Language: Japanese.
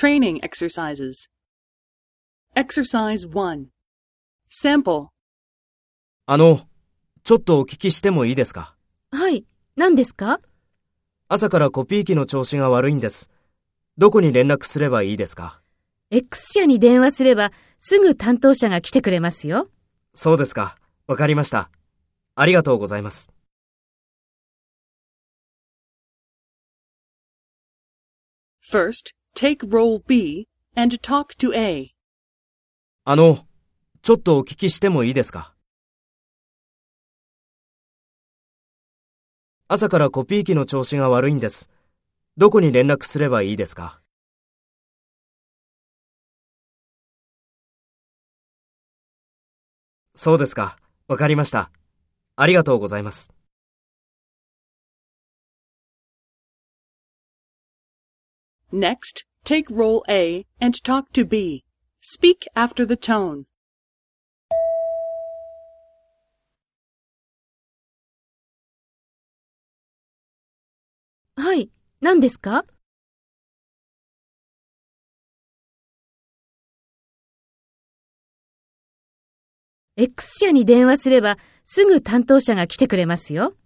Training exercises. Exercise 1. Sample. あの、ちょっとお聞きしてもいいですか？はい。何ですか？朝からコピー機の調子が悪いんです。どこに連絡すればいいですか ?X 社に電話すればすぐ担当者が来てくれますよ。そうですか。わかりました。ありがとうございます。First, take role B and talk to A. あの、ちょっとお聞きしてもいいですか？朝からコピー機の調子が悪いんです。どこに連絡すればいいですか？そうですか。わかりました。ありがとうございます。Next, take role A and talk to B. Speak after the tone. はい。何ですか ?X 社に電話すればすぐ担当者が来てくれますよ。